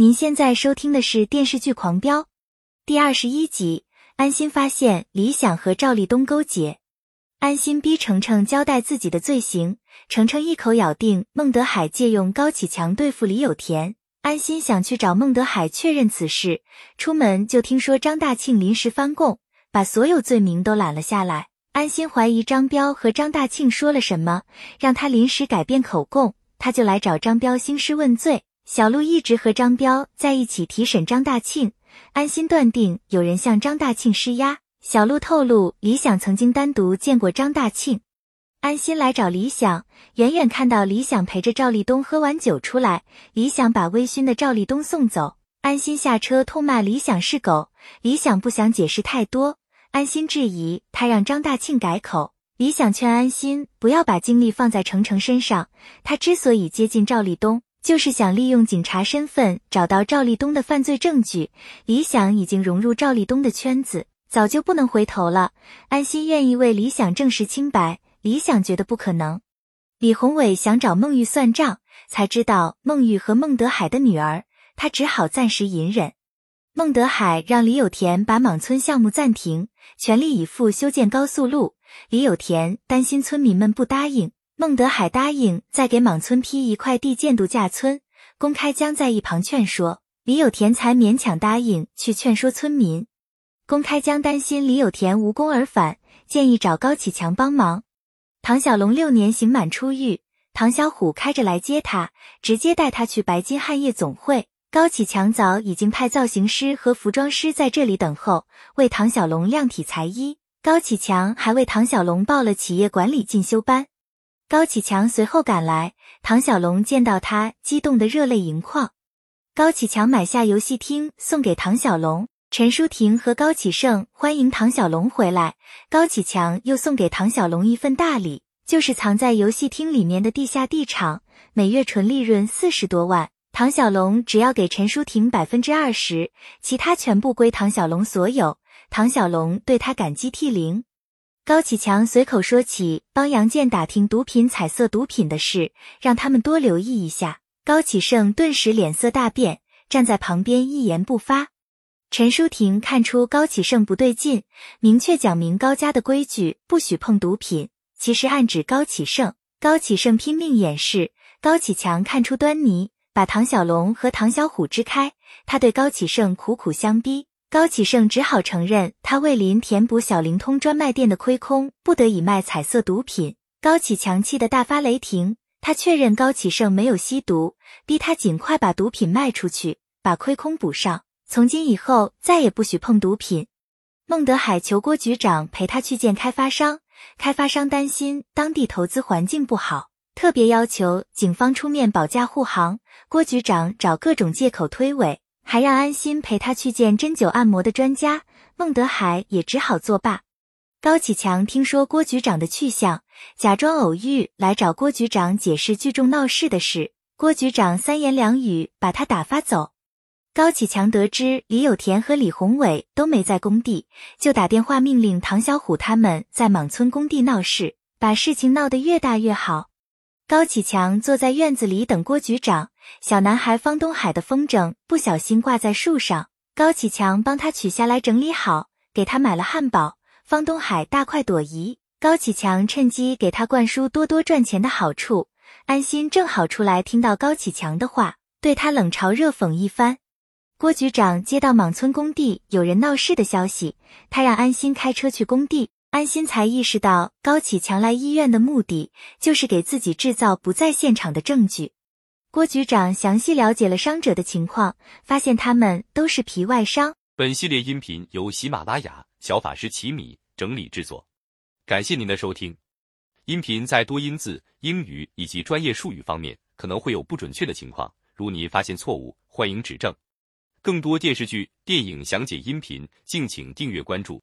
您现在收听的是电视剧《狂飙》第二十一集。安心发现李想和赵立东勾结，安心逼程程交代自己的罪行。程程一口咬定孟德海借用高启强对付李有田。安心想去找孟德海确认此事，出门就听说张大庆临时翻供，把所有罪名都揽了下来。安心怀疑张彪和张大庆说了什么，让他临时改变口供，他就来找张彪兴师问罪。小鹿一直和张彪在一起提审张大庆，安心断定有人向张大庆施压。小鹿透露，李想曾经单独见过张大庆。安心来找李想，远远看到李想陪着赵立东喝完酒出来，李想把微醺的赵立东送走。安心下车痛骂李想是狗，李想不想解释太多，安心质疑他让张大庆改口。李想劝安心不要把精力放在程程身上，他之所以接近赵立东。就是想利用警察身份找到赵立东的犯罪证据。李想已经融入赵立东的圈子，早就不能回头了。安心愿意为李想证实清白，李想觉得不可能。李宏伟想找孟玉算账，才知道孟玉和孟德海的女儿，他只好暂时隐忍。孟德海让李有田把莽村项目暂停，全力以赴修建高速路。李有田担心村民们不答应。孟德海答应再给莽村批一块地建度假村，公开江在一旁劝说，李有田才勉强答应去劝说村民。公开江担心李有田无功而返，建议找高启强帮忙。唐小龙六年刑满出狱，唐小虎开着来接他，直接带他去白金汉业总会。高启强早已经派造型师和服装师在这里等候，为唐小龙量体裁衣。高启强还为唐小龙报了企业管理进修班。高启强随后赶来，唐小龙见到他，激动得热泪盈眶。高启强买下游戏厅送给唐小龙，陈淑婷和高启盛欢迎唐小龙回来。高启强又送给唐小龙一份大礼，就是藏在游戏厅里面的地下地场，每月纯利润四十多万。唐小龙只要给陈淑婷百分之二十，其他全部归唐小龙所有。唐小龙对他感激涕零。高启强随口说起帮杨建打听毒品、彩色毒品的事，让他们多留意一下。高启盛顿时脸色大变，站在旁边一言不发。陈淑婷看出高启盛不对劲，明确讲明高家的规矩，不许碰毒品，其实暗指高启盛。高启盛拼命掩饰，高启强看出端倪，把唐小龙和唐小虎支开。他对高启盛苦苦相逼。高启盛只好承认，他为林填补小灵通专卖店的亏空，不得已卖彩色毒品。高启强气得大发雷霆，他确认高启盛没有吸毒，逼他尽快把毒品卖出去，把亏空补上。从今以后，再也不许碰毒品。孟德海求郭局长陪他去见开发商，开发商担心当地投资环境不好，特别要求警方出面保驾护航。郭局长找各种借口推诿。还让安心陪他去见针灸按摩的专家，孟德海也只好作罢。高启强听说郭局长的去向，假装偶遇来找郭局长解释聚众闹事的事。郭局长三言两语把他打发走。高启强得知李有田和李宏伟都没在工地，就打电话命令唐小虎他们在莽村工地闹事，把事情闹得越大越好。高启强坐在院子里等郭局长。小男孩方东海的风筝不小心挂在树上，高启强帮他取下来整理好，给他买了汉堡。方东海大快朵颐，高启强趁机给他灌输多多赚钱的好处。安心正好出来听到高启强的话，对他冷嘲热讽一番。郭局长接到莽村工地有人闹事的消息，他让安心开车去工地。安心才意识到高启强来医院的目的就是给自己制造不在现场的证据。郭局长详细了解了伤者的情况，发现他们都是皮外伤。本系列音频由喜马拉雅小法师奇米整理制作，感谢您的收听。音频在多音字、英语以及专业术语方面可能会有不准确的情况，如您发现错误，欢迎指正。更多电视剧、电影详解音频，敬请订阅关注。